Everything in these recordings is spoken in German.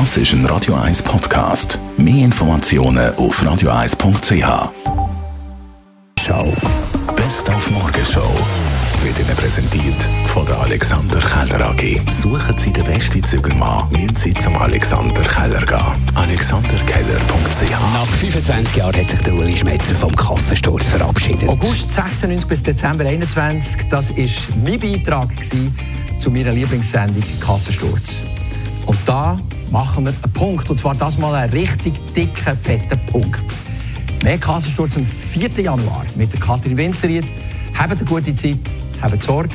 Das ist ein Radio 1 Podcast. Mehr Informationen auf radio1.ch. Schau. Best auf Morgenshow wird Ihnen präsentiert von der Alexander Keller AG. Suchen Sie den besten Zügelmann, müssen Sie zum Alexander Keller gehen. AlexanderKeller.ch Nach 25 Jahren hat sich der Uli Schmetzer vom Kassensturz verabschiedet. August 96 bis Dezember 21, das war mein Beitrag zu meiner Lieblingssendung Kassensturz. Und da machen wir einen Punkt. Und zwar das mal einen richtig dicken, fetten Punkt. Mehr Kassensturz am 4. Januar mit der Katrin Winzeried. Habt eine gute Zeit, habt Sorge.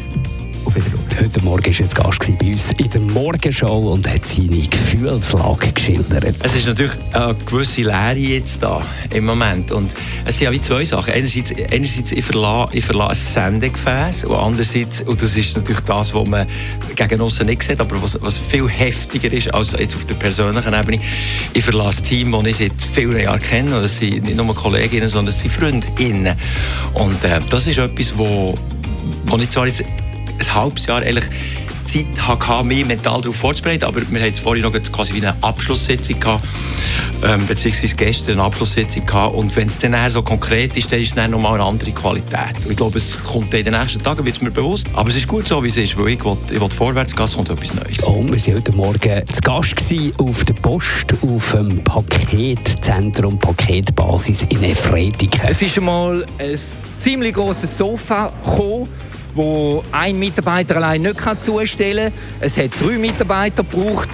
Auf Wiedersehen. Heute Morgen war jetzt Gast bei uns in der Morgenshow und hat seine Gefühlslage geschildert. Es ist natürlich eine gewisse Leere jetzt da im Moment. Und es sind ja wie zwei Sachen. Einerseits, einerseits ich, verlasse, ich verlasse ein Sendegefäß und andererseits, und das ist natürlich das, was man gegen außen nicht sieht, aber was, was viel heftiger ist als jetzt auf der persönlichen Ebene, ich verlasse ein Team, das ich seit vielen Jahren kenne. Und das sind nicht nur Kolleginnen, sondern es sind Freundinnen. Und äh, das ist etwas, wo, wo ich zwar jetzt ein halbes Jahr ehrlich Zeit hatte, mich mental darauf vorzubereiten. Aber wir hatten vorhin noch quasi wie eine Abschlusssitzung gehabt, ähm, beziehungsweise gestern eine Abschlusssitzung gehabt. Und wenn es dann so konkret ist, dann ist es dann nochmal eine andere Qualität. Und ich glaube, es kommt in den nächsten Tagen, wird es mir bewusst. Aber es ist gut so, wie es ist, weil ich will, ich will vorwärts gehen, es kommt etwas Neues. Und wir waren heute Morgen zu Gast auf der Post, auf dem Paketzentrum, Paketbasis in Efretiken. Es ist einmal ein ziemlich grosses Sofa gekommen wo ein Mitarbeiter allein nicht zustellen kann. Es hat drei Mitarbeiter gebraucht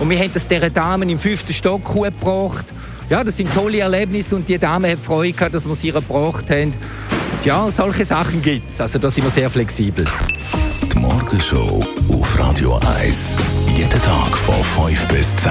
und wir haben das dieser Dame im fünften Stock gebracht. Ja, das sind tolle Erlebnisse und die Dame hat Freude gehabt, dass wir sie gebracht haben. Ja, solche Sachen gibt es. Also da sind wir sehr flexibel. Die Morgenshow auf Radio 1. Jeden Tag von 5 bis 10.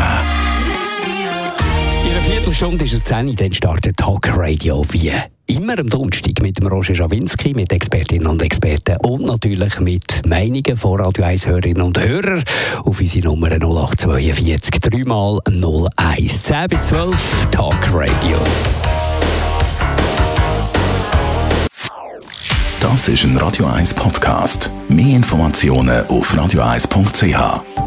Viertelstunde ist es 10 Uhr, dann startet Talk Radio wie immer am Donnerstag mit dem Roger Schawinski, mit Expertinnen und Experten und natürlich mit Meinungen von Radio 1 Hörerinnen und Hörern auf unsere Nummer 0842 3 mal 01 10 bis 12 Talk Radio. Das ist ein Radio 1 Podcast. Mehr Informationen auf radio1.ch.